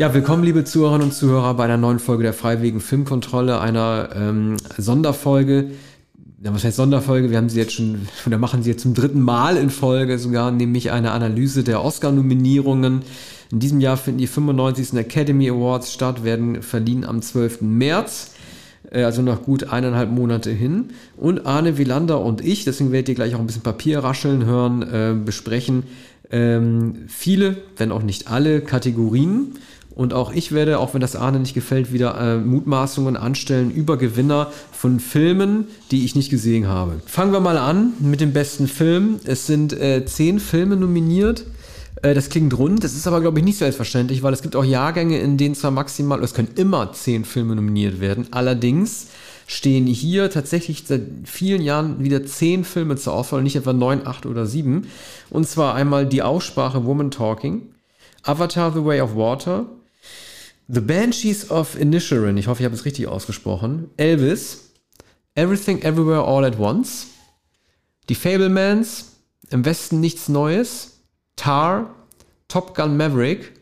Ja, willkommen, liebe Zuhörerinnen und Zuhörer, bei einer neuen Folge der Freiwilligen Filmkontrolle, einer ähm, Sonderfolge. Ja, was heißt Sonderfolge? Wir haben sie jetzt schon, oder machen sie jetzt zum dritten Mal in Folge sogar, nämlich eine Analyse der Oscar-Nominierungen. In diesem Jahr finden die 95. Academy Awards statt, werden verliehen am 12. März äh, also noch gut eineinhalb Monate hin. Und Arne Wielander und ich, deswegen werdet ihr gleich auch ein bisschen Papier rascheln hören, äh, besprechen ähm, viele, wenn auch nicht alle Kategorien. Und auch ich werde, auch wenn das Arne nicht gefällt, wieder äh, Mutmaßungen anstellen über Gewinner von Filmen, die ich nicht gesehen habe. Fangen wir mal an mit dem besten Film. Es sind äh, zehn Filme nominiert. Äh, das klingt rund, das ist aber, glaube ich, nicht selbstverständlich, weil es gibt auch Jahrgänge, in denen zwar maximal, es können immer zehn Filme nominiert werden. Allerdings stehen hier tatsächlich seit vielen Jahren wieder zehn Filme zur Auswahl, nicht etwa neun, acht oder sieben. Und zwar einmal die Aussprache Woman Talking, Avatar The Way of Water, The Banshees of Inisherin, ich hoffe, ich habe es richtig ausgesprochen, Elvis, Everything Everywhere All at Once, Die Fablemans, Im Westen nichts Neues, Tar, Top Gun Maverick.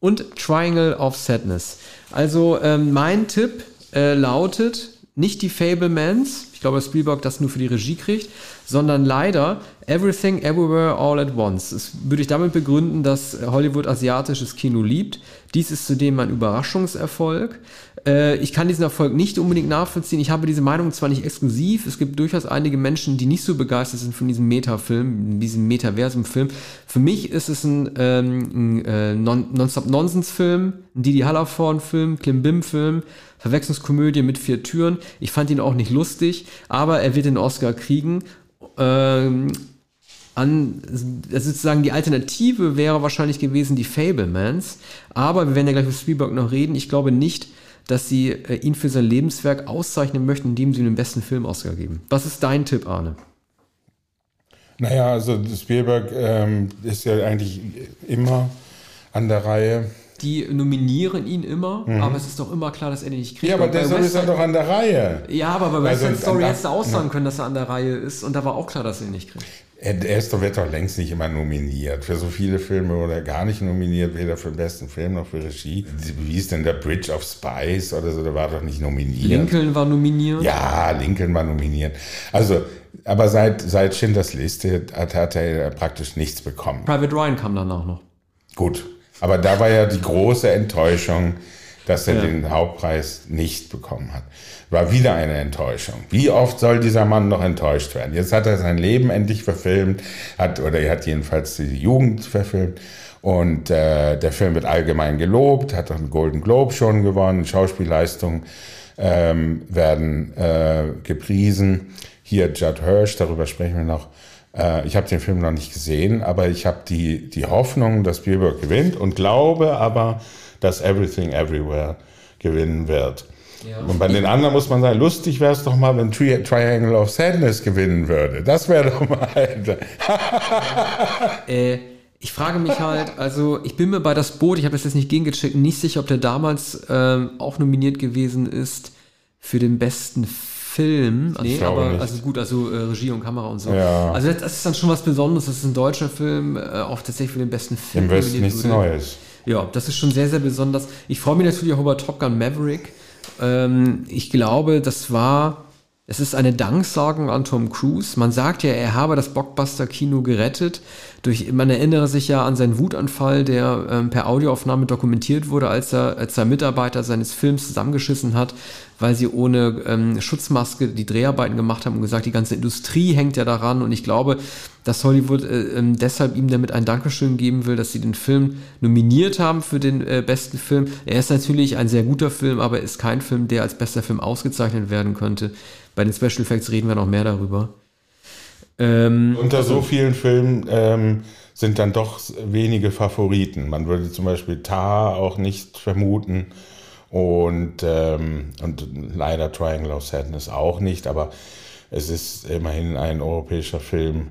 Und Triangle of Sadness. Also ähm, mein Tipp äh, lautet nicht die Fablemans, glaube, Spielberg das nur für die Regie kriegt, sondern leider Everything Everywhere All at Once. Das würde ich damit begründen, dass Hollywood asiatisches Kino liebt. Dies ist zudem ein Überraschungserfolg. Äh, ich kann diesen Erfolg nicht unbedingt nachvollziehen. Ich habe diese Meinung zwar nicht exklusiv. Es gibt durchaus einige Menschen, die nicht so begeistert sind von diesem Metafilm, diesem Metaversum-Film. Für mich ist es ein, ähm, ein äh, Non-Stop-Nonsense-Film, ein Didi Hallervorn-Film, Klimbim-Film, Verwechslungskomödie mit vier Türen. Ich fand ihn auch nicht lustig, aber er wird den Oscar kriegen. Ähm, an, also sozusagen die Alternative wäre wahrscheinlich gewesen die Fablemans, aber wir werden ja gleich über Spielberg noch reden. Ich glaube nicht, dass sie äh, ihn für sein Lebenswerk auszeichnen möchten, indem sie ihm den besten Film Oscar geben. Was ist dein Tipp, Arne? Naja, also Spielberg ähm, ist ja eigentlich immer an der Reihe die nominieren ihn immer, mhm. aber es ist doch immer klar, dass er den nicht kriegt. Ja, aber deshalb ist er doch an der Reihe. Ja, aber bei West Side Story hättest du auch sagen können, dass er an der Reihe ist und da war auch klar, dass er ihn nicht kriegt. Er, er ist doch, wird doch längst nicht immer nominiert. Für so viele Filme wurde er gar nicht nominiert, weder für den besten Film noch für Regie. Wie ist denn der Bridge of Spice oder so, der war doch nicht nominiert. Lincoln war nominiert. Ja, Lincoln war nominiert. Also, aber seit, seit Schindlers Liste hat, hat er praktisch nichts bekommen. Private Ryan kam danach noch. Gut, aber da war ja die große Enttäuschung, dass er ja. den Hauptpreis nicht bekommen hat. War wieder eine Enttäuschung. Wie oft soll dieser Mann noch enttäuscht werden? Jetzt hat er sein Leben endlich verfilmt, hat, oder er hat jedenfalls die Jugend verfilmt. Und äh, der Film wird allgemein gelobt, hat einen Golden Globe schon gewonnen, Schauspielleistungen ähm, werden äh, gepriesen. Hier Judd Hirsch, darüber sprechen wir noch. Äh, ich habe den Film noch nicht gesehen, aber ich habe die, die Hoffnung, dass Spielberg gewinnt und glaube aber, dass Everything Everywhere gewinnen wird. Ja. Und bei den anderen muss man sagen, lustig wäre es doch mal, wenn Tri Triangle of Sadness gewinnen würde. Das wäre doch mal. äh, ich frage mich halt, also ich bin mir bei das Boot, ich habe das jetzt nicht gegengecheckt, nicht sicher, ob der damals ähm, auch nominiert gewesen ist für den besten Film. Film. Nee, aber nicht. also gut, also äh, Regie und Kamera und so. Ja. Also das, das, ist dann schon was Besonderes, dass ein deutscher Film äh, auch tatsächlich für den besten Film. Im Westen nichts wurde. Neues. Ja, das ist schon sehr, sehr besonders. Ich freue mich natürlich auch über Top Gun Maverick. Ähm, ich glaube, das war, es ist eine Danksagung an Tom Cruise. Man sagt ja, er habe das Blockbuster-Kino gerettet. Durch, man erinnere sich ja an seinen Wutanfall, der ähm, per Audioaufnahme dokumentiert wurde, als er als er Mitarbeiter seines Films zusammengeschissen hat, weil sie ohne ähm, Schutzmaske die Dreharbeiten gemacht haben und gesagt, die ganze Industrie hängt ja daran. Und ich glaube, dass Hollywood äh, ähm, deshalb ihm damit ein Dankeschön geben will, dass sie den Film nominiert haben für den äh, besten Film. Er ist natürlich ein sehr guter Film, aber ist kein Film, der als bester Film ausgezeichnet werden könnte. Bei den Special Effects reden wir noch mehr darüber. Ähm, Unter so vielen Filmen ähm, sind dann doch wenige Favoriten. Man würde zum Beispiel Tar auch nicht vermuten und, ähm, und leider Triangle of Sadness auch nicht, aber es ist immerhin ein europäischer Film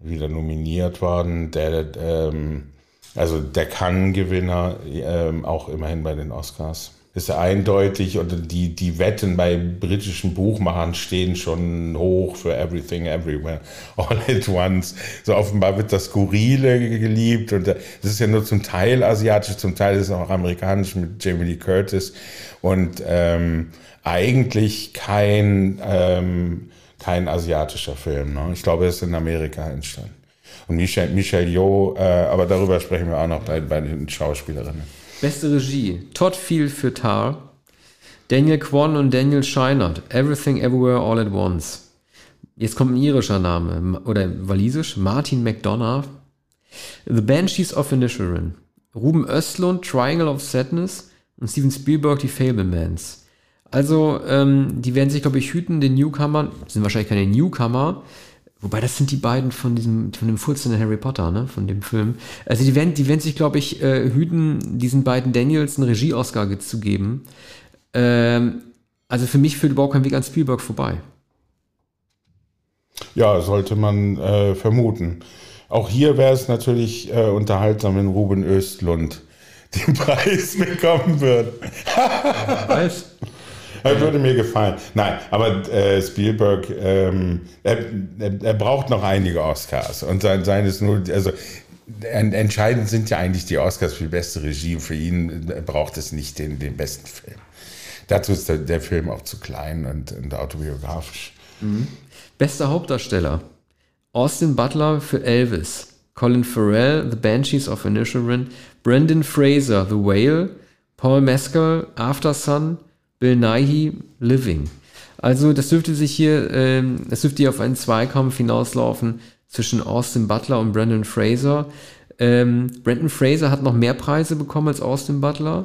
wieder nominiert worden, der ähm, also der Cannes-Gewinner ähm, auch immerhin bei den Oscars. Ist eindeutig und die, die Wetten bei britischen Buchmachern stehen schon hoch für Everything Everywhere All at Once. So offenbar wird das Skurrile geliebt und das ist ja nur zum Teil asiatisch, zum Teil ist es auch amerikanisch mit Jamie Lee Curtis und ähm, eigentlich kein, ähm, kein asiatischer Film. Ne? Ich glaube, er ist in Amerika entstanden. Und Michelle, Michelle Yeoh, äh, aber darüber sprechen wir auch noch bei, bei den Schauspielerinnen. Beste Regie. Todd Field für Tar. Daniel Kwan und Daniel Scheinert. Everything Everywhere All at Once. Jetzt kommt ein irischer Name. Oder walisisch. Martin McDonough. The Banshees of Inisherin. Ruben Östlund, Triangle of Sadness. Und Steven Spielberg, die Fablemans. Also, ähm, die werden sich, glaube ich, hüten, den Newcomern, sind wahrscheinlich keine Newcomer, Wobei das sind die beiden von diesem, von dem furzenden Harry Potter, ne, von dem Film. Also die werden, die werden sich, glaube ich, äh, hüten, diesen beiden Daniels einen Regie-Oscar zu geben. Ähm, also für mich führt überhaupt kein Weg an Spielberg vorbei. Ja, sollte man äh, vermuten. Auch hier wäre es natürlich äh, unterhaltsam, wenn Ruben Östlund den Preis bekommen würde. Weiß. Das würde mir gefallen. Nein, aber äh, Spielberg, ähm, er, er, braucht noch einige Oscars. Und sein, seines nur, also entscheidend sind ja eigentlich die Oscars für die beste Regie. Für ihn braucht es nicht den, den besten Film. Dazu ist der, der Film auch zu klein und, und autobiografisch. Mhm. Bester Hauptdarsteller. Austin Butler für Elvis. Colin Farrell, The Banshees of Inisherin. Brendan Fraser, The Whale. Paul Mescal, After Sun. Bill Nighy Living. Also das dürfte sich hier, ähm, das dürfte hier auf einen Zweikampf hinauslaufen zwischen Austin Butler und Brandon Fraser. Ähm, Brandon Fraser hat noch mehr Preise bekommen als Austin Butler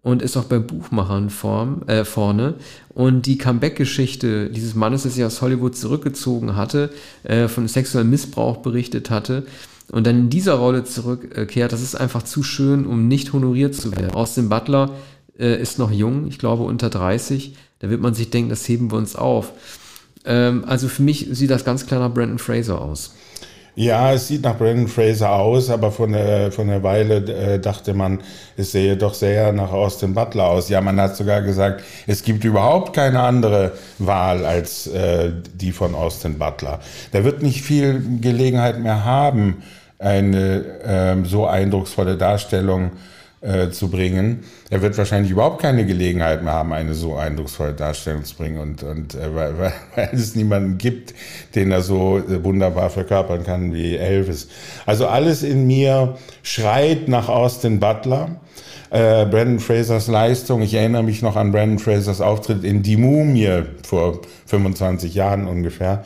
und ist auch bei Buchmachern form, äh, vorne. Und die Comeback-Geschichte dieses Mannes, der sich aus Hollywood zurückgezogen hatte, äh, von sexuellem Missbrauch berichtet hatte und dann in dieser Rolle zurückkehrt, das ist einfach zu schön, um nicht honoriert zu werden. Austin Butler äh, ist noch jung, ich glaube unter 30. Da wird man sich denken, das heben wir uns auf. Ähm, also für mich sieht das ganz klar nach Brandon Fraser aus. Ja, es sieht nach Brandon Fraser aus, aber von der, von der Weile äh, dachte man, es sehe doch sehr nach Austin Butler aus. Ja, man hat sogar gesagt, es gibt überhaupt keine andere Wahl als äh, die von Austin Butler. Der wird nicht viel Gelegenheit mehr haben, eine äh, so eindrucksvolle Darstellung äh, zu bringen. Er wird wahrscheinlich überhaupt keine Gelegenheit mehr haben, eine so eindrucksvolle Darstellung zu bringen und, und äh, weil, weil, weil es niemanden gibt, den er so äh, wunderbar verkörpern kann wie Elvis. Also alles in mir schreit nach Austin Butler. Äh, Brandon Frasers Leistung. Ich erinnere mich noch an Brandon Frasers Auftritt in Die Mumie vor 25 Jahren ungefähr.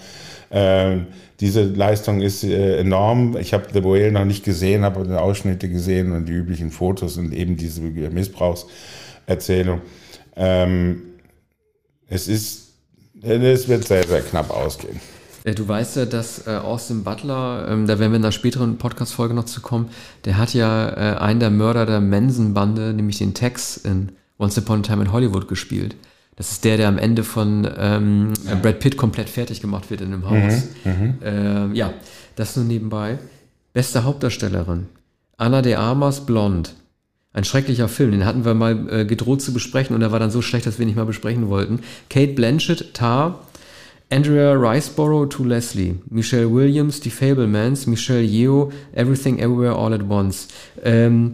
Äh, diese Leistung ist äh, enorm. Ich habe The Whale noch nicht gesehen, habe die Ausschnitte gesehen und die üblichen Fotos und eben diese Missbrauchserzählung. Ähm, es ist, es wird sehr, sehr knapp ausgehen. Äh, du weißt ja, dass äh, Austin Butler, ähm, da werden wir in einer späteren Podcast-Folge noch zu kommen, der hat ja äh, einen der Mörder der Manson-Bande, nämlich den Tex in Once Upon a Time in Hollywood gespielt. Das ist der, der am Ende von ähm, ja. Brad Pitt komplett fertig gemacht wird in einem Haus. Mhm, äh, ja, das nur nebenbei. Beste Hauptdarstellerin. Anna de Armas, Blond. Ein schrecklicher Film, den hatten wir mal äh, gedroht zu besprechen und er war dann so schlecht, dass wir nicht mal besprechen wollten. Kate Blanchett, Tar. Andrea Riceborough to Leslie. Michelle Williams, Die Fablemans. Michelle Yeoh, Everything Everywhere All at Once. Ähm,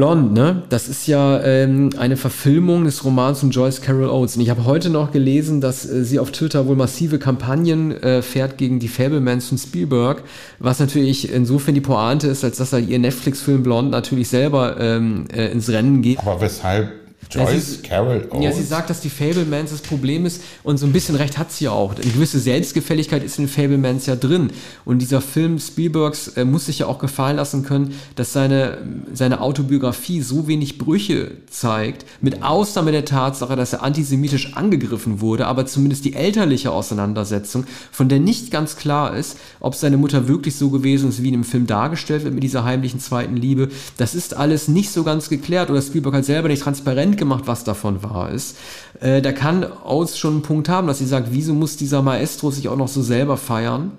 Blonde, ne? Das ist ja ähm, eine Verfilmung des Romans von Joyce Carol Oates. Und ich habe heute noch gelesen, dass äh, sie auf Twitter wohl massive Kampagnen äh, fährt gegen die Fablemans von Spielberg, was natürlich insofern die Pointe ist, als dass er ihr Netflix-Film Blonde natürlich selber ähm, äh, ins Rennen geht. Aber weshalb Joyce ja, sie, Carol Oates. Ja, sie sagt, dass die Fablemans das Problem ist und so ein bisschen recht hat sie ja auch. Eine gewisse Selbstgefälligkeit ist in den Fablemans ja drin. Und dieser Film Spielbergs äh, muss sich ja auch gefallen lassen können, dass seine, seine Autobiografie so wenig Brüche zeigt, mit Ausnahme der Tatsache, dass er antisemitisch angegriffen wurde, aber zumindest die elterliche Auseinandersetzung, von der nicht ganz klar ist, ob seine Mutter wirklich so gewesen ist, wie in dem Film dargestellt wird mit dieser heimlichen zweiten Liebe. Das ist alles nicht so ganz geklärt oder Spielberg hat selber nicht transparent gemacht, was davon wahr ist. Äh, da kann Oates schon einen Punkt haben, dass sie sagt, wieso muss dieser Maestro sich auch noch so selber feiern?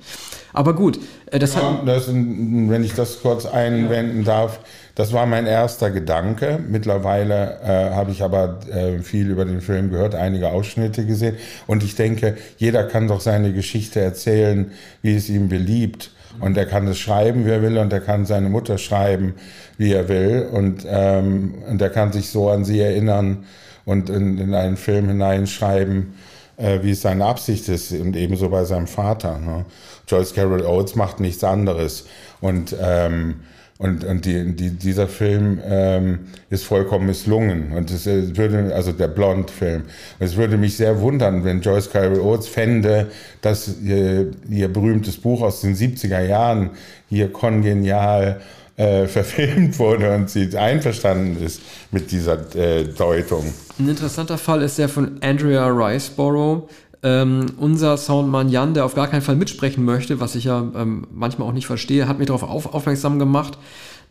Aber gut, äh, das ja, hat. Das, wenn ich das kurz einwenden darf, das war mein erster Gedanke. Mittlerweile äh, habe ich aber äh, viel über den Film gehört, einige Ausschnitte gesehen. Und ich denke, jeder kann doch seine Geschichte erzählen, wie es ihm beliebt. Und er kann es schreiben, wie er will, und er kann seine Mutter schreiben, wie er will. Und, ähm, und er kann sich so an sie erinnern und in, in einen Film hineinschreiben, äh, wie es seine Absicht ist. Und ebenso bei seinem Vater. Ne? Joyce Carol Oates macht nichts anderes. Und ähm, und, und die, die, dieser Film ähm, ist vollkommen misslungen. Und es würde, also der Blond-Film. Es würde mich sehr wundern, wenn Joyce Carol Oates fände, dass ihr, ihr berühmtes Buch aus den 70er Jahren hier kongenial äh, verfilmt wurde und sie einverstanden ist mit dieser äh, Deutung. Ein interessanter Fall ist der von Andrea Riceborough, ähm, unser Soundmann Jan, der auf gar keinen Fall mitsprechen möchte, was ich ja ähm, manchmal auch nicht verstehe, hat mich darauf auf, aufmerksam gemacht,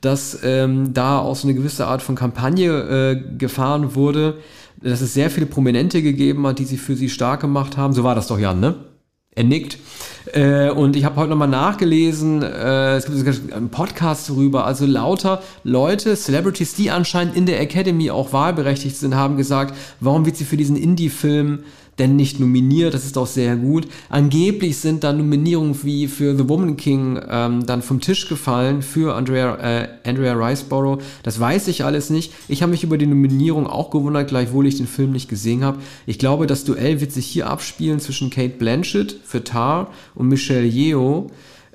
dass ähm, da auch so eine gewisse Art von Kampagne äh, gefahren wurde, dass es sehr viele Prominente gegeben hat, die sich für sie stark gemacht haben. So war das doch, Jan, ne? Er nickt. Äh, und ich habe heute nochmal nachgelesen, äh, es gibt einen Podcast darüber, also lauter Leute, Celebrities, die anscheinend in der Academy auch wahlberechtigt sind, haben gesagt, warum wird sie für diesen Indie-Film denn nicht nominiert. Das ist auch sehr gut. Angeblich sind dann Nominierungen wie für The Woman King ähm, dann vom Tisch gefallen für Andrea, äh, Andrea Riceborough. Das weiß ich alles nicht. Ich habe mich über die Nominierung auch gewundert, gleichwohl ich den Film nicht gesehen habe. Ich glaube, das Duell wird sich hier abspielen zwischen Kate Blanchett für Tar und Michelle Yeoh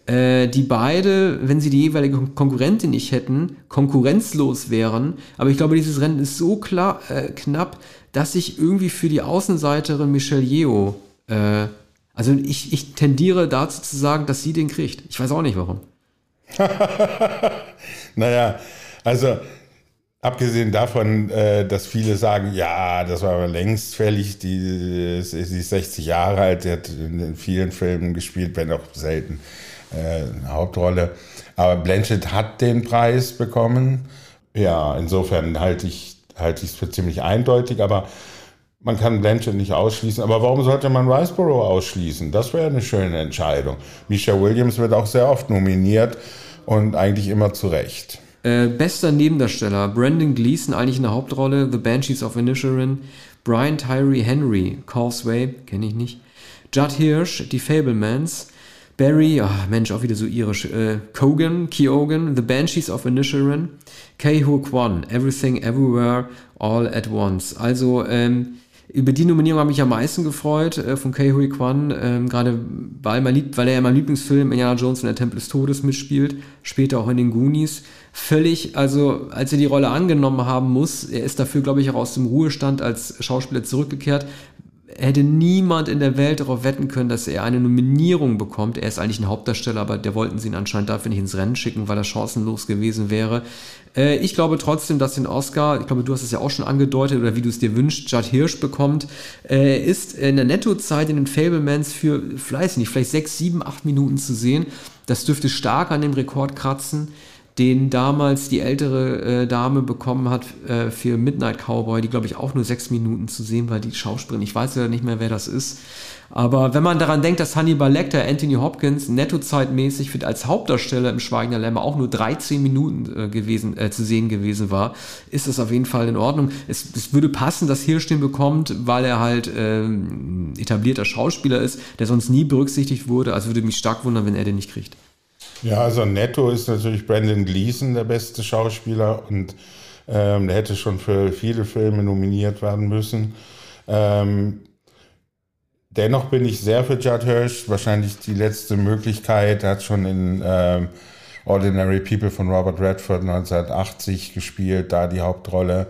äh, die beide, wenn sie die jeweilige Konkurrentin nicht hätten, konkurrenzlos wären. Aber ich glaube, dieses Rennen ist so klar, äh, knapp, dass ich irgendwie für die Außenseiterin Michelle Yeoh, äh, also ich, ich tendiere dazu zu sagen, dass sie den kriegt. Ich weiß auch nicht warum. naja, also abgesehen davon, äh, dass viele sagen, ja, das war aber längst fällig, die, sie ist 60 Jahre alt, die hat in vielen Filmen gespielt, wenn auch selten äh, eine Hauptrolle. Aber Blanchett hat den Preis bekommen. Ja, insofern halte ich halte ich es für ziemlich eindeutig, aber man kann Blanchett nicht ausschließen. Aber warum sollte man Riceborough ausschließen? Das wäre eine schöne Entscheidung. Misha Williams wird auch sehr oft nominiert und eigentlich immer zu Recht. Äh, bester Nebendarsteller, Brandon Gleason eigentlich in der Hauptrolle, The Banshees of Inisherin, Brian Tyree Henry, Causeway, kenne ich nicht, Judd Hirsch, Die Fablemans, Barry, ach Mensch, auch wieder so irisch, äh, Kogan, Keogan, The Banshees of Inisherin, Kei-Ho Kwan, Everything Everywhere All at Once. Also ähm, über die Nominierung habe ich am meisten gefreut äh, von Kei-Hui Kwan, ähm, gerade weil, weil er ja mein Lieblingsfilm Indiana Jones und der Tempel des Todes mitspielt, später auch in den Goonies. Völlig, also als er die Rolle angenommen haben muss, er ist dafür, glaube ich, auch aus dem Ruhestand als Schauspieler zurückgekehrt, hätte niemand in der Welt darauf wetten können, dass er eine Nominierung bekommt. Er ist eigentlich ein Hauptdarsteller, aber der wollten sie ihn anscheinend dafür nicht ins Rennen schicken, weil er chancenlos gewesen wäre. Äh, ich glaube trotzdem, dass den Oscar, ich glaube, du hast es ja auch schon angedeutet oder wie du es dir wünschst, Judd Hirsch bekommt. Äh, ist in der Nettozeit in den Fablemans für, vielleicht nicht, vielleicht sechs, sieben, acht Minuten zu sehen. Das dürfte stark an dem Rekord kratzen den damals die ältere äh, Dame bekommen hat äh, für Midnight Cowboy, die glaube ich auch nur sechs Minuten zu sehen war, die Schauspielerin. Ich weiß ja nicht mehr, wer das ist. Aber wenn man daran denkt, dass Hannibal Lecter, Anthony Hopkins, nettozeitmäßig für, als Hauptdarsteller im Schweigen der Lämmer auch nur 13 Minuten äh, gewesen, äh, zu sehen gewesen war, ist das auf jeden Fall in Ordnung. Es, es würde passen, dass Hirsch den bekommt, weil er halt ähm, etablierter Schauspieler ist, der sonst nie berücksichtigt wurde. Also würde mich stark wundern, wenn er den nicht kriegt. Ja, also netto ist natürlich Brandon Gleason der beste Schauspieler und ähm, der hätte schon für viele Filme nominiert werden müssen. Ähm, dennoch bin ich sehr für Judd Hirsch, wahrscheinlich die letzte Möglichkeit. Er hat schon in ähm, Ordinary People von Robert Redford 1980 gespielt, da die Hauptrolle.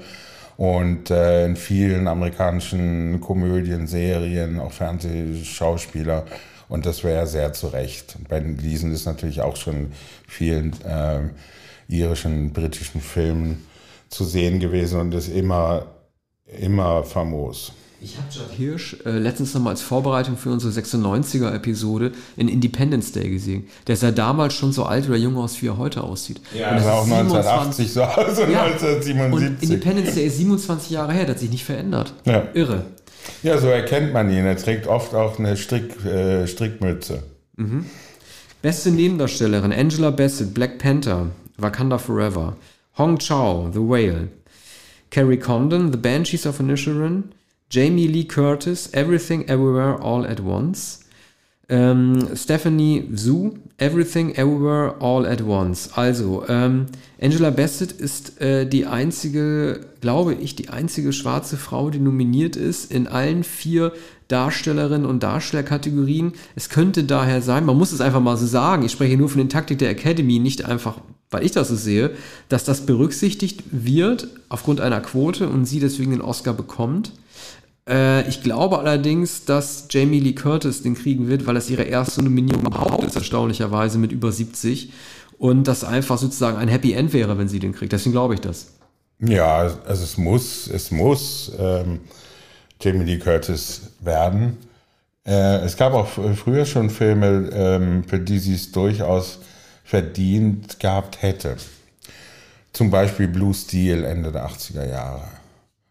Und äh, in vielen amerikanischen Komödien, Serien, auch Fernsehschauspieler. Und das wäre sehr zu Recht. Ben Gleason ist natürlich auch schon in vielen äh, irischen, britischen Filmen zu sehen gewesen und ist immer, immer famos. Ich habe Judd Hirsch äh, letztens nochmal als Vorbereitung für unsere 96er-Episode in Independence Day gesehen. Der sah damals schon so alt oder jung aus, wie er heute aussieht. Ja, und das sah auch 1980 so aus und ja. 1977. Und Independence Day ist 27 Jahre her, der hat sich nicht verändert. Ja. Irre. Ja, so erkennt man ihn. Er trägt oft auch eine Strick, äh, Strickmütze. Mhm. Beste Nebendarstellerin Angela Bassett, Black Panther, Wakanda Forever. Hong Chao, The Whale. Carrie Condon, The Banshees of Inisherin. Jamie Lee Curtis, Everything Everywhere All at Once. Ähm, Stephanie Zhu, Everything Everywhere All at Once. Also, ähm, Angela Bassett ist äh, die einzige, glaube ich, die einzige schwarze Frau, die nominiert ist in allen vier Darstellerinnen und Darstellerkategorien. Es könnte daher sein, man muss es einfach mal so sagen, ich spreche nur von den Taktik der Academy, nicht einfach, weil ich das so sehe, dass das berücksichtigt wird aufgrund einer Quote und sie deswegen den Oscar bekommt. Äh, ich glaube allerdings, dass Jamie Lee Curtis den kriegen wird, weil das ihre erste Nominierung überhaupt ist, erstaunlicherweise mit über 70. Und das einfach sozusagen ein Happy End wäre, wenn sie den kriegt. Deswegen glaube ich das. Ja, also es muss, es muss ähm, Jamie Lee Curtis werden. Äh, es gab auch früher schon Filme, ähm, für die sie es durchaus verdient gehabt hätte. Zum Beispiel Blue Steel Ende der 80er Jahre.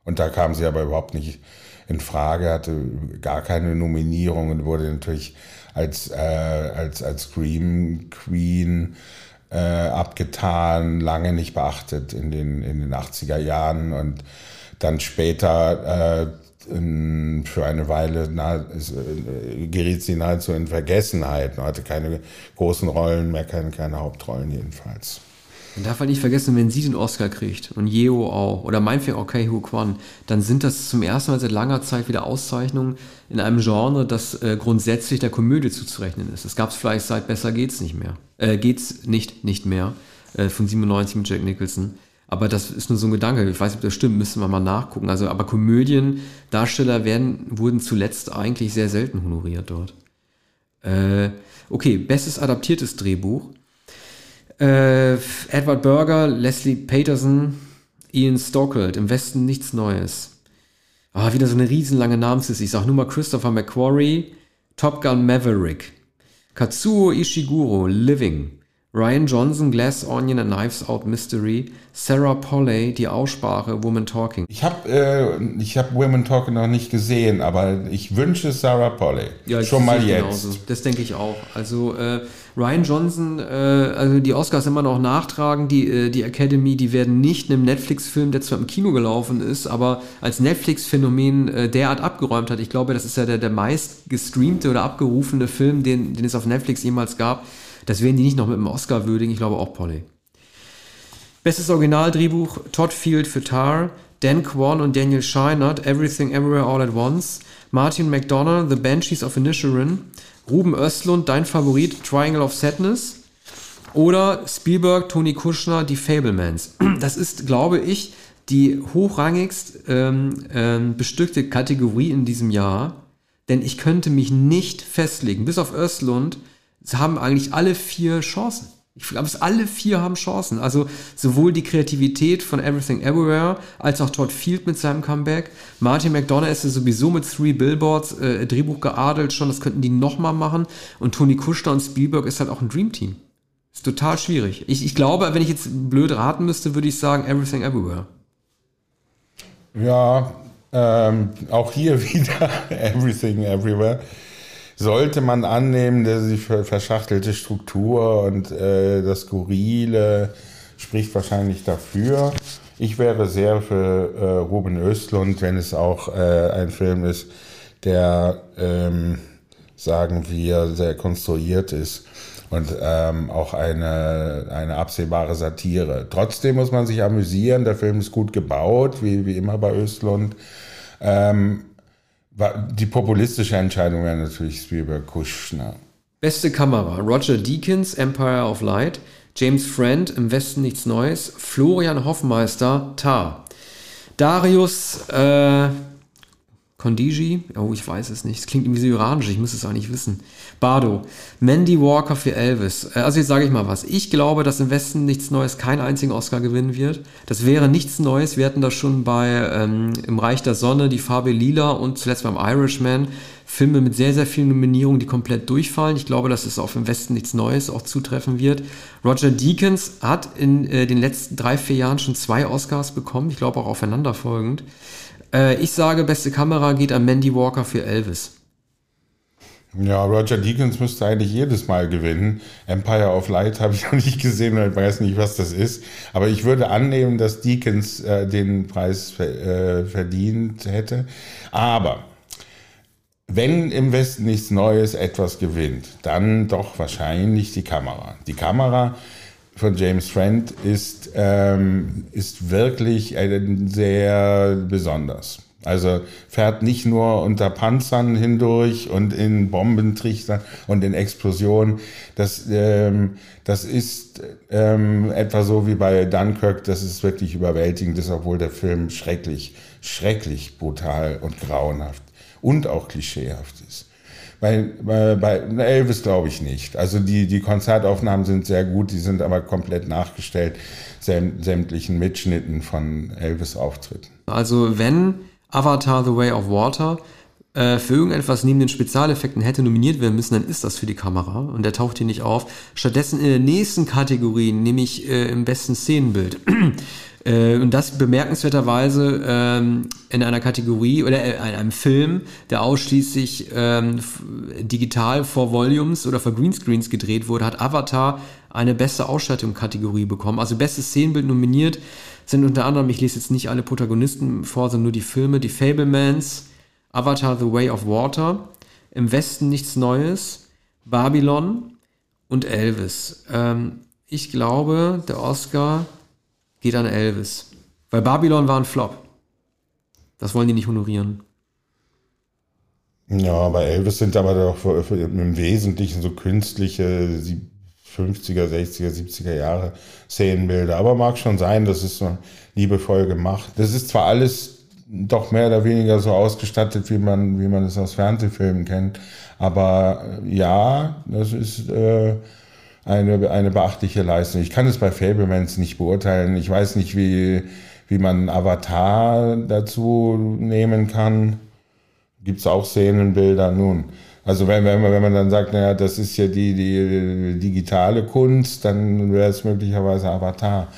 Und da kam sie aber überhaupt nicht in Frage, hatte gar keine Nominierung und wurde natürlich als, äh, als, als Scream Queen äh, abgetan, lange nicht beachtet in den, in den 80er Jahren und dann später äh, in, für eine Weile nahe, äh, geriet sie nahezu in Vergessenheit und hatte keine großen Rollen mehr, keine, keine Hauptrollen jedenfalls. Man darf halt nicht vergessen, wenn sie den Oscar kriegt und Yeo auch oder meinetwegen auch Kei Hu Kwan, dann sind das zum ersten Mal seit langer Zeit wieder Auszeichnungen in einem Genre, das äh, grundsätzlich der Komödie zuzurechnen ist. Das gab es vielleicht seit Besser geht's nicht mehr. Äh, geht's nicht, nicht mehr. Äh, von 97 mit Jack Nicholson. Aber das ist nur so ein Gedanke. Ich weiß nicht, ob das stimmt, müssen wir mal nachgucken. Also, aber Komödiendarsteller werden, wurden zuletzt eigentlich sehr selten honoriert dort. Äh, okay, bestes adaptiertes Drehbuch. Äh, Edward Berger, Leslie Paterson, Ian Stockelt, im Westen nichts Neues. Ah, wieder so eine riesenlange Namensliste. Ich sag nur mal Christopher McQuarrie, Top Gun Maverick, Katsuo Ishiguro, Living, Ryan Johnson, Glass Onion and Knives Out Mystery, Sarah Polley, die Aussprache, Woman Talking. Ich habe äh, hab Woman Talking noch nicht gesehen, aber ich wünsche Sarah Polley. Ja, schon mal jetzt. Genauso. Das denke ich auch. Also äh, Ryan Johnson, äh, also die Oscars immer noch nachtragen, die, äh, die Academy, die werden nicht einem Netflix-Film, der zwar im Kino gelaufen ist, aber als Netflix-Phänomen äh, derart abgeräumt hat. Ich glaube, das ist ja der, der meist gestreamte oder abgerufene Film, den, den es auf Netflix jemals gab. Das werden die nicht noch mit einem Oscar würdigen, ich glaube auch Polly. Bestes Originaldrehbuch Todd Field für Tar, Dan Kwan und Daniel Scheinert, Everything Everywhere All at Once, Martin McDonough, The Banshees of Inisherin, Ruben Östlund, dein Favorit, Triangle of Sadness oder Spielberg, Tony Kushner, Die Fablemans. Das ist, glaube ich, die hochrangigst ähm, ähm, bestückte Kategorie in diesem Jahr, denn ich könnte mich nicht festlegen, bis auf Östlund, Sie haben eigentlich alle vier Chancen. Ich glaube, alle vier haben Chancen. Also sowohl die Kreativität von Everything Everywhere als auch Todd Field mit seinem Comeback. Martin McDonough ist ja sowieso mit Three Billboards äh, Drehbuch geadelt schon. Das könnten die nochmal machen. Und Tony Kushner und Spielberg ist halt auch ein Dreamteam. Ist total schwierig. Ich, ich glaube, wenn ich jetzt blöd raten müsste, würde ich sagen Everything Everywhere. Ja, ähm, auch hier wieder Everything Everywhere sollte man annehmen, dass die verschachtelte Struktur und äh, das Skurrile spricht wahrscheinlich dafür. Ich wäre sehr für äh, Ruben Östlund, wenn es auch äh, ein Film ist, der, ähm, sagen wir, sehr konstruiert ist und ähm, auch eine, eine absehbare Satire. Trotzdem muss man sich amüsieren, der Film ist gut gebaut, wie, wie immer bei Östlund. Ähm, die populistische Entscheidung wäre natürlich Spielberg Kushner. Beste Kamera: Roger Deakins, Empire of Light, James Friend, Im Westen nichts Neues, Florian Hoffmeister, Tar. Darius äh, Kondiji, oh, ich weiß es nicht. Es klingt irgendwie so iranisch, ich muss es eigentlich wissen. Bardo, Mandy Walker für Elvis. Äh, also jetzt sage ich mal was. Ich glaube, dass im Westen nichts Neues keinen einzigen Oscar gewinnen wird. Das wäre nichts Neues. Wir hatten das schon bei ähm, Im Reich der Sonne, die Farbe Lila und zuletzt beim Irishman. Filme mit sehr, sehr vielen Nominierungen, die komplett durchfallen. Ich glaube, dass es auf im Westen nichts Neues auch zutreffen wird. Roger Deakins hat in äh, den letzten drei, vier Jahren schon zwei Oscars bekommen. Ich glaube auch aufeinanderfolgend. Äh, ich sage, beste Kamera geht an Mandy Walker für Elvis. Ja, Roger Deakins müsste eigentlich jedes Mal gewinnen. Empire of Light habe ich noch nicht gesehen und weiß nicht, was das ist. Aber ich würde annehmen, dass Deakins äh, den Preis äh, verdient hätte. Aber wenn im Westen nichts Neues etwas gewinnt, dann doch wahrscheinlich die Kamera. Die Kamera von James Friend ist, ähm, ist wirklich sehr besonders. Also fährt nicht nur unter Panzern hindurch und in Bombentrichtern und in Explosionen. Das, ähm, das ist ähm, etwa so wie bei Dunkirk. Das ist wirklich überwältigend, ist, obwohl der Film schrecklich, schrecklich brutal und grauenhaft und auch klischeehaft ist. Bei, bei, Elvis glaube ich nicht. Also die, die Konzertaufnahmen sind sehr gut, die sind aber komplett nachgestellt, sämtlichen Mitschnitten von Elvis-Auftritten. Also wenn Avatar The Way of Water äh, für irgendetwas neben den Spezialeffekten hätte nominiert werden müssen, dann ist das für die Kamera und der taucht hier nicht auf. Stattdessen in der nächsten Kategorie, nämlich äh, im besten Szenenbild. Äh, und das bemerkenswerterweise ähm, in einer Kategorie oder in einem Film, der ausschließlich ähm, digital vor Volumes oder vor Greenscreens gedreht wurde, hat Avatar eine beste Ausstattung-Kategorie bekommen. Also bestes Szenenbild nominiert sind unter anderem, ich lese jetzt nicht alle Protagonisten vor, sondern nur die Filme, die Fablemans, Avatar The Way of Water, Im Westen nichts Neues, Babylon und Elvis. Ähm, ich glaube, der Oscar geht an Elvis. Weil Babylon war ein Flop. Das wollen die nicht honorieren. Ja, bei Elvis sind aber doch im Wesentlichen so künstliche 50er, 60er, 70er Jahre Szenenbilder. Aber mag schon sein, das ist so liebevoll gemacht. Das ist zwar alles doch mehr oder weniger so ausgestattet, wie man, wie man es aus Fernsehfilmen kennt. Aber ja, das ist äh, eine, eine beachtliche Leistung. Ich kann es bei Fablemans nicht beurteilen. Ich weiß nicht, wie, wie man Avatar dazu nehmen kann. Gibt es auch Szenenbilder? Nun, also wenn, wenn, man, wenn man dann sagt, naja, das ist ja die, die digitale Kunst, dann wäre es möglicherweise Avatar.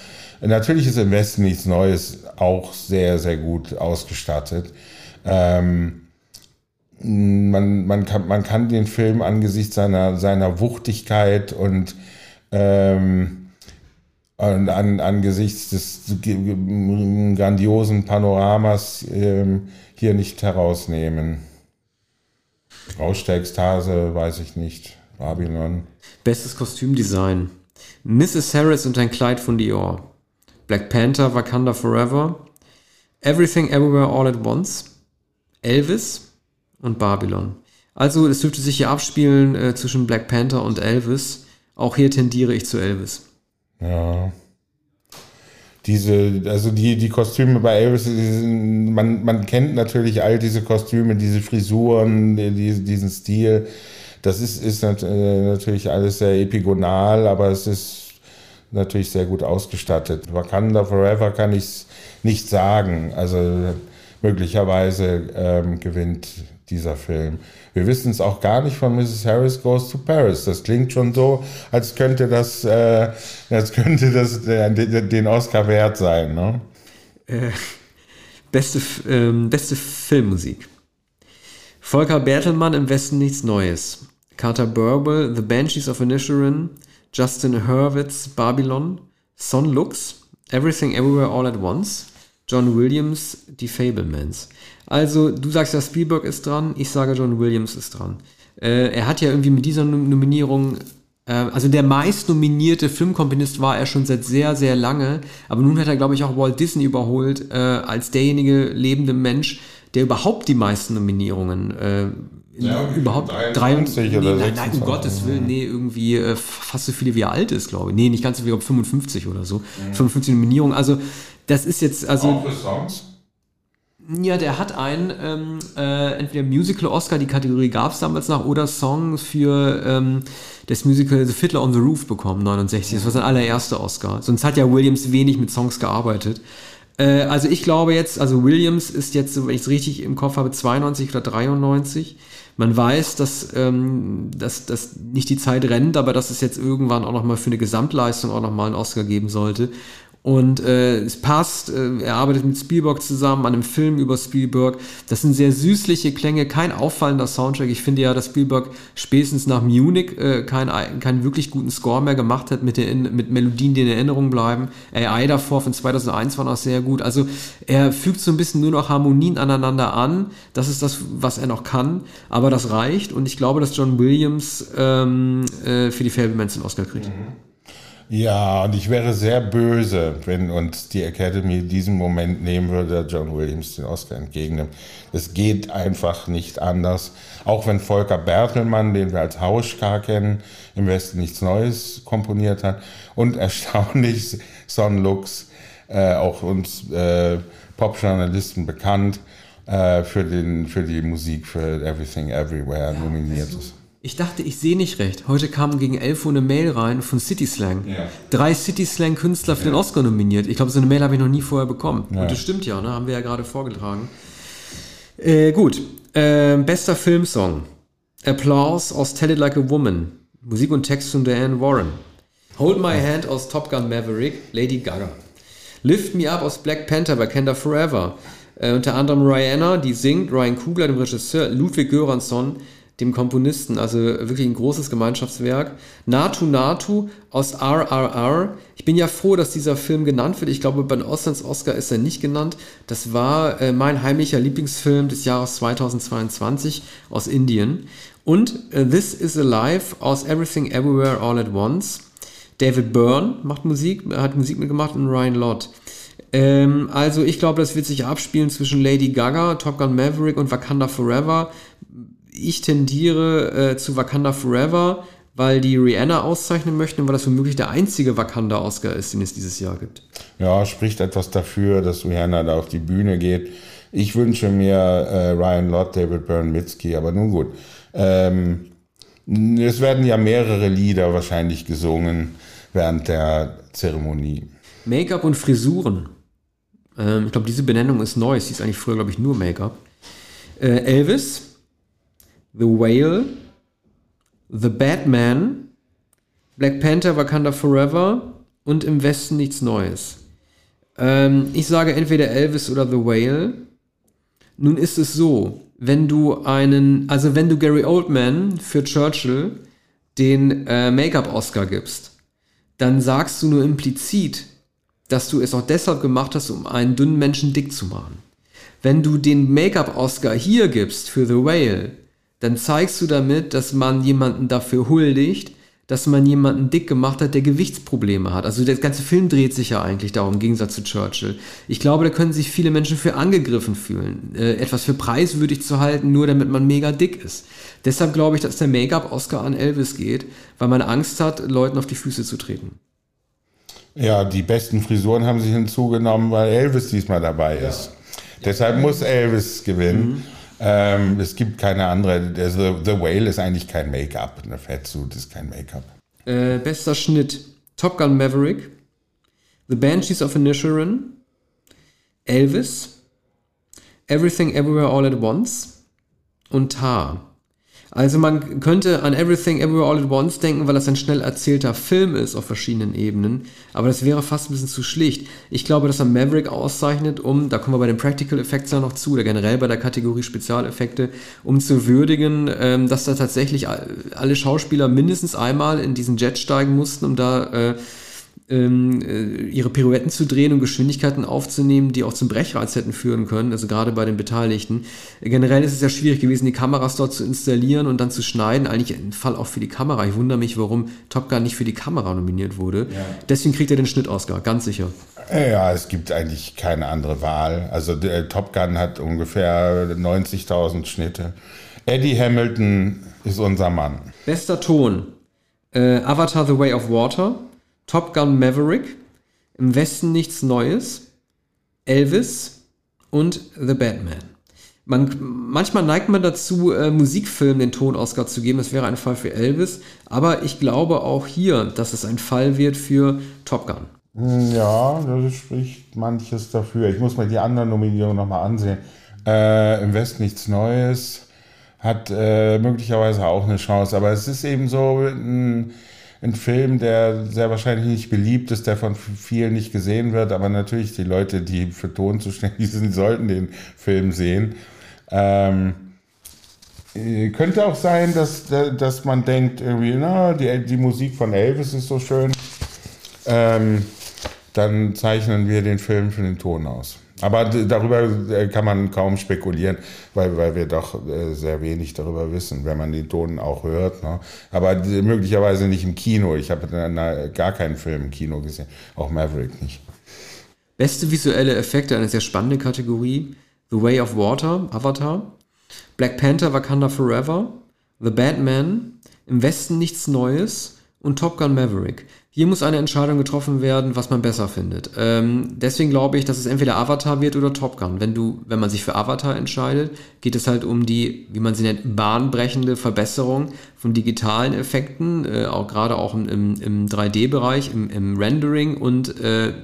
Natürlich ist im Westen nichts Neues auch sehr, sehr gut ausgestattet. Ähm, man, man, kann, man kann den Film angesichts seiner, seiner Wuchtigkeit und, ähm, und an, angesichts des grandiosen Panoramas ähm, hier nicht herausnehmen. Rauschteekstase, weiß ich nicht. Babylon. Bestes Kostümdesign. Mrs. Harris und ein Kleid von Dior. Black Panther, Wakanda Forever. Everything Everywhere All at Once. Elvis und Babylon. Also es dürfte sich hier abspielen äh, zwischen Black Panther und Elvis. Auch hier tendiere ich zu Elvis. Ja. Diese, also die, die Kostüme bei Elvis, man, man kennt natürlich all diese Kostüme, diese Frisuren, die, diesen Stil. Das ist, ist äh, natürlich alles sehr epigonal, aber es ist natürlich sehr gut ausgestattet. Wakanda Forever kann ich nicht sagen. Also möglicherweise ähm, gewinnt dieser Film. Wir wissen es auch gar nicht von Mrs. Harris Goes to Paris. Das klingt schon so, als könnte das, äh, als könnte das äh, den Oscar wert sein. Ne? Äh, beste, ähm, beste Filmmusik. Volker Bertelmann im Westen nichts Neues. Carter Burwell, The Banshees of Inisherin, Justin Hurwitz, Babylon, Son Lux, Everything Everywhere All at Once, John Williams, Die Fablemans. Also, du sagst ja, Spielberg ist dran, ich sage, John Williams ist dran. Äh, er hat ja irgendwie mit dieser Nominierung, äh, also der meist nominierte Filmkomponist war er schon seit sehr, sehr lange, aber nun hat er, glaube ich, auch Walt Disney überholt äh, als derjenige lebende Mensch, der überhaupt die meisten Nominierungen äh, ja, überhaupt 23 drei, oder nee, Nein, nein, um Gottes Willen, nee, irgendwie äh, fast so viele wie er alt ist, glaube ich. Nee, nicht ganz so viel, 55 oder so. Mhm. 55 Nominierungen. Also, das ist jetzt, also. Auch für Songs? Ja, der hat einen, ähm, äh, entweder Musical Oscar, die Kategorie gab es damals noch, oder Song für ähm, das Musical The Fiddler on the Roof bekommen, 69. Das war sein allererster Oscar. Sonst hat ja Williams wenig mit Songs gearbeitet. Äh, also ich glaube jetzt, also Williams ist jetzt, wenn ich es richtig im Kopf habe, 92 oder 93. Man weiß, dass, ähm, dass, dass nicht die Zeit rennt, aber dass es jetzt irgendwann auch nochmal für eine Gesamtleistung auch nochmal einen Oscar geben sollte. Und äh, es passt, äh, er arbeitet mit Spielberg zusammen an einem Film über Spielberg. Das sind sehr süßliche Klänge, kein auffallender Soundtrack. Ich finde ja, dass Spielberg spätestens nach Munich äh, keinen keinen wirklich guten Score mehr gemacht hat mit, den, mit Melodien, die in Erinnerung bleiben. AI davor von 2001 war noch sehr gut. Also er fügt so ein bisschen nur noch Harmonien aneinander an. Das ist das, was er noch kann. Aber das reicht. Und ich glaube, dass John Williams ähm, äh, für die Fablemans den Oscar kriegt. Mhm. Ja, und ich wäre sehr böse, wenn uns die Academy diesen Moment nehmen würde, John Williams den Oscar entgegennimmt. Es geht einfach nicht anders. Auch wenn Volker Bertelmann, den wir als Hauschka kennen, im Westen nichts Neues komponiert hat. Und erstaunlich Son Lux, äh, auch uns äh, Popjournalisten bekannt, äh, für, den, für die Musik für Everything Everywhere ja, nominiert ist. Ich dachte, ich sehe nicht recht. Heute kam gegen 11 Uhr eine Mail rein von City Slang. Ja. Drei City Slang Künstler für ja. den Oscar nominiert. Ich glaube, so eine Mail habe ich noch nie vorher bekommen. Ja. Und das stimmt ja, ne? haben wir ja gerade vorgetragen. Äh, gut. Äh, bester Filmsong. Applause aus Tell It Like a Woman. Musik und Text von Diane Warren. Hold My Hand aus Top Gun Maverick. Lady Gaga. Lift Me Up aus Black Panther bei Kenda Forever. Äh, unter anderem Rihanna, die singt, Ryan Kugler, dem Regisseur, Ludwig Göransson, dem Komponisten, also wirklich ein großes Gemeinschaftswerk. Natu Natu aus RRR. Ich bin ja froh, dass dieser Film genannt wird. Ich glaube, bei den Auslands Oscar ist er nicht genannt. Das war äh, mein heimlicher Lieblingsfilm des Jahres 2022 aus Indien. Und äh, This is Alive aus Everything Everywhere All at Once. David Byrne macht Musik, hat Musik mitgemacht und Ryan Lott. Ähm, also ich glaube, das wird sich abspielen zwischen Lady Gaga, Top Gun Maverick und Wakanda Forever ich tendiere äh, zu Wakanda Forever, weil die Rihanna auszeichnen möchten und weil das womöglich der einzige Wakanda-Oscar ist, den es dieses Jahr gibt. Ja, spricht etwas dafür, dass Rihanna da auf die Bühne geht. Ich wünsche mir äh, Ryan Lott, David Byrne, Mitski, aber nun gut. Ähm, es werden ja mehrere Lieder wahrscheinlich gesungen während der Zeremonie. Make-up und Frisuren. Ähm, ich glaube, diese Benennung ist neu. Sie ist eigentlich früher, glaube ich, nur Make-up. Äh, Elvis, The Whale, The Batman, Black Panther, Wakanda Forever und im Westen nichts Neues. Ähm, ich sage entweder Elvis oder The Whale. Nun ist es so, wenn du einen, also wenn du Gary Oldman für Churchill den äh, Make-up-Oscar gibst, dann sagst du nur implizit, dass du es auch deshalb gemacht hast, um einen dünnen Menschen dick zu machen. Wenn du den Make-up-Oscar hier gibst für The Whale, dann zeigst du damit, dass man jemanden dafür huldigt, dass man jemanden dick gemacht hat, der Gewichtsprobleme hat. Also der ganze Film dreht sich ja eigentlich darum, im Gegensatz zu Churchill. Ich glaube, da können sich viele Menschen für angegriffen fühlen, äh, etwas für preiswürdig zu halten, nur damit man mega dick ist. Deshalb glaube ich, dass der Make-up-Oscar an Elvis geht, weil man Angst hat, Leuten auf die Füße zu treten. Ja, die besten Frisuren haben sich hinzugenommen, weil Elvis diesmal dabei ist. Ja. Deshalb muss Elvis gewinnen. Mhm. Ähm, es gibt keine andere. Also The Whale ist eigentlich kein Make-up. Eine Fettsuit ist kein Make-up. Äh, bester Schnitt: Top Gun Maverick, The Banshees of Inisherin, Elvis, Everything Everywhere All at Once und Tar. Also man könnte an Everything Everywhere All at Once denken, weil das ein schnell erzählter Film ist auf verschiedenen Ebenen. Aber das wäre fast ein bisschen zu schlicht. Ich glaube, dass er Maverick auszeichnet, um, da kommen wir bei den Practical Effects ja noch zu, oder generell bei der Kategorie Spezialeffekte, um zu würdigen, ähm, dass da tatsächlich alle Schauspieler mindestens einmal in diesen Jet steigen mussten, um da äh, ähm, äh, ihre Pirouetten zu drehen und Geschwindigkeiten aufzunehmen, die auch zum Brechreiz hätten führen können, also gerade bei den Beteiligten. Generell ist es ja schwierig gewesen, die Kameras dort zu installieren und dann zu schneiden. Eigentlich ein Fall auch für die Kamera. Ich wundere mich, warum Top Gun nicht für die Kamera nominiert wurde. Ja. Deswegen kriegt er den Schnitt-Oscar, ganz sicher. Ja, es gibt eigentlich keine andere Wahl. Also der Top Gun hat ungefähr 90.000 Schnitte. Eddie Hamilton ist unser Mann. Bester Ton. Äh, Avatar The Way of Water Top Gun Maverick, Im Westen nichts Neues, Elvis und The Batman. Man, manchmal neigt man dazu, äh, Musikfilmen den Ton-Oscar zu geben. Das wäre ein Fall für Elvis. Aber ich glaube auch hier, dass es ein Fall wird für Top Gun. Hm, ja, das spricht manches dafür. Ich muss mir die anderen Nominierungen nochmal ansehen. Äh, Im Westen nichts Neues hat äh, möglicherweise auch eine Chance. Aber es ist eben so, hm, ein Film, der sehr wahrscheinlich nicht beliebt ist, der von vielen nicht gesehen wird, aber natürlich die Leute, die für Ton zuständig sind, sollten den Film sehen. Ähm, äh, könnte auch sein, dass, dass man denkt, irgendwie, na, die, die Musik von Elvis ist so schön. Ähm, dann zeichnen wir den Film für den Ton aus. Aber darüber äh, kann man kaum spekulieren, weil, weil wir doch äh, sehr wenig darüber wissen, wenn man den Ton auch hört. Ne? Aber möglicherweise nicht im Kino. Ich habe gar keinen Film im Kino gesehen, auch Maverick nicht. Beste visuelle Effekte, eine sehr spannende Kategorie. The Way of Water, Avatar. Black Panther, Wakanda Forever. The Batman. Im Westen nichts Neues. Und Top Gun Maverick. Hier muss eine Entscheidung getroffen werden, was man besser findet. Ähm, deswegen glaube ich, dass es entweder Avatar wird oder Top Gun. Wenn du, wenn man sich für Avatar entscheidet, geht es halt um die, wie man sie nennt, bahnbrechende Verbesserung von digitalen Effekten, äh, auch gerade auch im, im 3D-Bereich, im, im, Rendering und äh,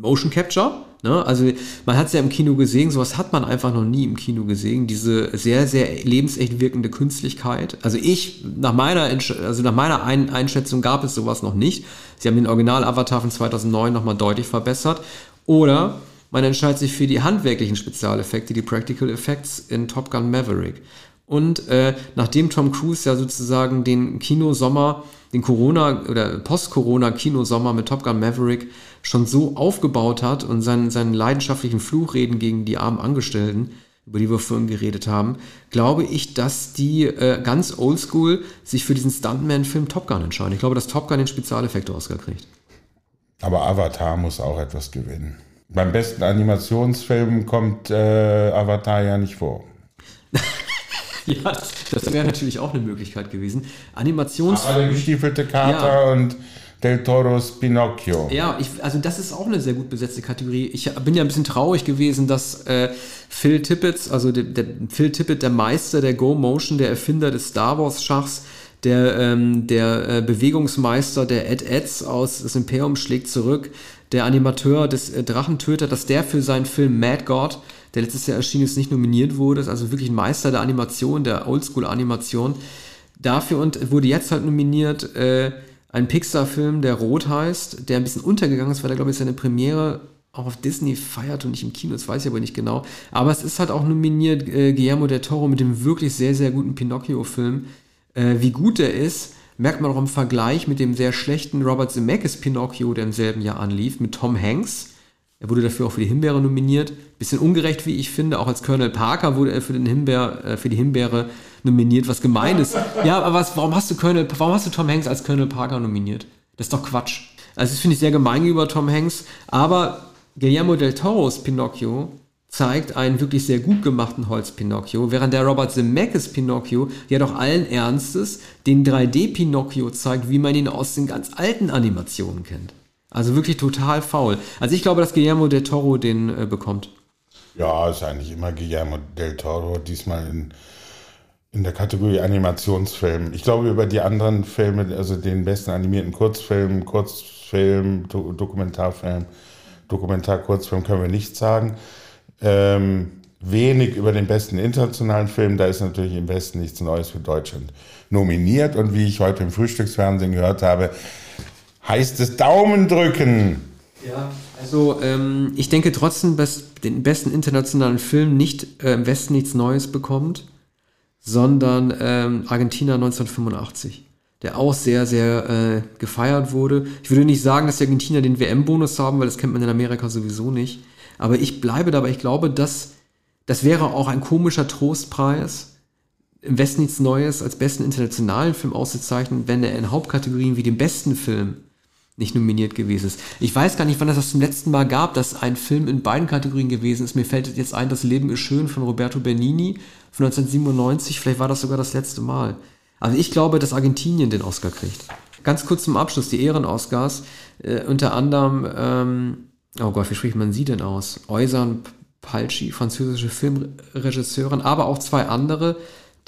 Motion Capture. Ne? Also man hat es ja im Kino gesehen, sowas hat man einfach noch nie im Kino gesehen, diese sehr, sehr lebensecht wirkende Künstlichkeit. Also ich, nach meiner, also nach meiner Ein Einschätzung gab es sowas noch nicht. Sie haben den Original-Avatar von 2009 nochmal deutlich verbessert. Oder man entscheidet sich für die handwerklichen Spezialeffekte, die Practical Effects in Top Gun Maverick. Und äh, nachdem Tom Cruise ja sozusagen den Kinosommer, den Corona- oder Post-Corona-Kinosommer mit Top Gun Maverick schon so aufgebaut hat und seinen, seinen leidenschaftlichen Fluchreden gegen die armen Angestellten, über die wir vorhin geredet haben, glaube ich, dass die äh, ganz oldschool sich für diesen Stuntman-Film Top Gun entscheiden. Ich glaube, dass Top Gun den Spezialeffekte-Oscar kriegt. Aber Avatar muss auch etwas gewinnen. Beim besten Animationsfilm kommt äh, Avatar ja nicht vor. ja, das, wäre natürlich auch eine Möglichkeit gewesen. Animationsfilm. Aber der gestiefelte Kater ja. und Del Toros Pinocchio. Ja, ich, also das ist auch eine sehr gut besetzte Kategorie. Ich bin ja ein bisschen traurig gewesen, dass äh, Phil Tippett, also der, der, Phil Tippett, der Meister der Go Motion, der Erfinder des Star Wars Schachs, der, ähm, der äh, Bewegungsmeister der Ed Eds aus Das Imperium schlägt zurück, der Animateur des äh, Drachentöter, dass der für seinen Film Mad God, der letztes Jahr erschienen ist, nicht nominiert wurde, ist also wirklich ein Meister der Animation, der Oldschool-Animation. Dafür und wurde jetzt halt nominiert äh, ein Pixar-Film, der Rot heißt, der ein bisschen untergegangen ist, weil er, glaube ich, seine Premiere auch auf Disney feiert und nicht im Kino, das weiß ich aber nicht genau. Aber es ist halt auch nominiert äh, Guillermo del Toro mit dem wirklich sehr, sehr guten Pinocchio-Film. Äh, wie gut er ist, merkt man auch im Vergleich mit dem sehr schlechten Robert Zemeckis Pinocchio, der im selben Jahr anlief, mit Tom Hanks. Er wurde dafür auch für die Himbeere nominiert. Bisschen ungerecht, wie ich finde. Auch als Colonel Parker wurde er für, den Himbeer, äh, für die Himbeere nominiert, was gemein ist. Ja, aber was, warum hast du Colonel, warum hast du Tom Hanks als Colonel Parker nominiert? Das ist doch Quatsch. Also das finde ich sehr gemein gegenüber Tom Hanks. Aber Guillermo del Toros Pinocchio zeigt einen wirklich sehr gut gemachten Holz-Pinocchio, während der Robert Zemeckis Pinocchio ja doch allen Ernstes den 3D-Pinocchio zeigt, wie man ihn aus den ganz alten Animationen kennt. Also wirklich total faul. Also ich glaube, dass Guillermo del Toro den äh, bekommt. Ja, ist eigentlich immer Guillermo del Toro, diesmal in, in der Kategorie Animationsfilm. Ich glaube, über die anderen Filme, also den besten animierten Kurzfilm, Kurzfilm, Do Dokumentarfilm, Dokumentar-Kurzfilm können wir nichts sagen. Ähm, wenig über den besten internationalen Film, da ist natürlich im Westen nichts Neues für Deutschland nominiert. Und wie ich heute im Frühstücksfernsehen gehört habe, heißt es Daumen drücken. Ja, also ähm, ich denke trotzdem, dass den besten internationalen Film nicht äh, im Westen nichts Neues bekommt, sondern ähm, Argentina 1985, der auch sehr, sehr äh, gefeiert wurde. Ich würde nicht sagen, dass die Argentinier den WM-Bonus haben, weil das kennt man in Amerika sowieso nicht. Aber ich bleibe dabei, ich glaube, dass das wäre auch ein komischer Trostpreis, im Westen nichts Neues als besten internationalen Film auszuzeichnen, wenn er in Hauptkategorien wie dem besten Film nicht nominiert gewesen ist. Ich weiß gar nicht, wann es das zum letzten Mal gab, dass ein Film in beiden Kategorien gewesen ist. Mir fällt jetzt ein, Das Leben ist schön von Roberto Bernini von 1997. Vielleicht war das sogar das letzte Mal. Also ich glaube, dass Argentinien den Oscar kriegt. Ganz kurz zum Abschluss, die Ehren-Oscars. Äh, unter anderem, ähm, oh Gott, wie spricht man sie denn aus? Eusan Palci, französische Filmregisseurin, aber auch zwei andere,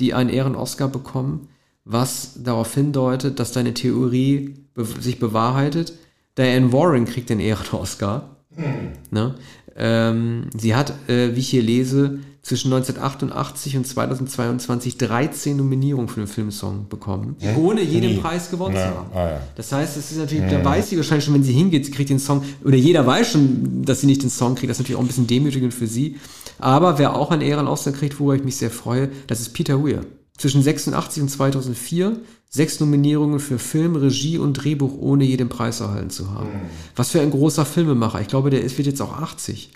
die einen Ehren-Oscar bekommen was darauf hindeutet, dass deine Theorie be sich bewahrheitet. Diane Warren kriegt den Ehren-Oscar. Hm. Ne? Ähm, sie hat, äh, wie ich hier lese, zwischen 1988 und 2022 13 Nominierungen für den Filmsong bekommen, hm? ohne jeden Nie. Preis gewonnen zu haben. Ah, ja. Das heißt, es ist natürlich, hm. da weiß sie wahrscheinlich schon, wenn sie hingeht, sie kriegt den Song, oder jeder weiß schon, dass sie nicht den Song kriegt, das ist natürlich auch ein bisschen demütigend für sie. Aber wer auch einen Ehrenausgang kriegt, worüber ich mich sehr freue, das ist Peter Weir. Zwischen 86 und 2004 sechs Nominierungen für Film, Regie und Drehbuch ohne jeden Preis erhalten zu haben. Mhm. Was für ein großer Filmemacher. Ich glaube, der ist, wird jetzt auch 80.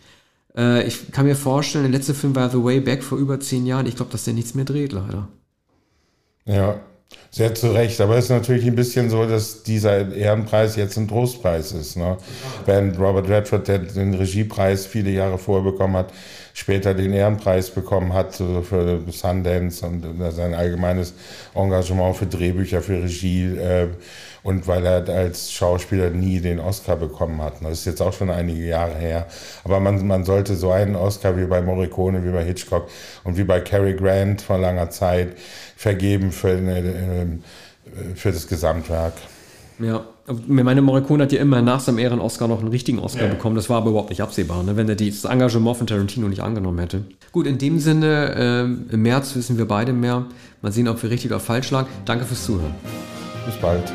Äh, ich kann mir vorstellen, der letzte Film war The Way Back vor über zehn Jahren. Ich glaube, dass der nichts mehr dreht, leider. Ja, sehr zu Recht. Aber es ist natürlich ein bisschen so, dass dieser Ehrenpreis jetzt ein Trostpreis ist. Ne? Während Robert Redford den Regiepreis viele Jahre vorher bekommen hat, später den Ehrenpreis bekommen hat für Sundance und sein allgemeines Engagement für Drehbücher, für Regie äh, und weil er als Schauspieler nie den Oscar bekommen hat. Das ist jetzt auch schon einige Jahre her. Aber man, man sollte so einen Oscar wie bei Morricone, wie bei Hitchcock und wie bei Cary Grant vor langer Zeit vergeben für, äh, für das Gesamtwerk. Ja, meine Morricone hat ja immer nach seinem Ehren-Oscar noch einen richtigen Oscar ja. bekommen. Das war aber überhaupt nicht absehbar, ne? wenn er das Engagement von Tarantino nicht angenommen hätte. Gut, in dem Sinne, äh, im März wissen wir beide mehr. Mal sehen, ob wir richtig oder falsch lagen. Danke fürs Zuhören. Bis bald.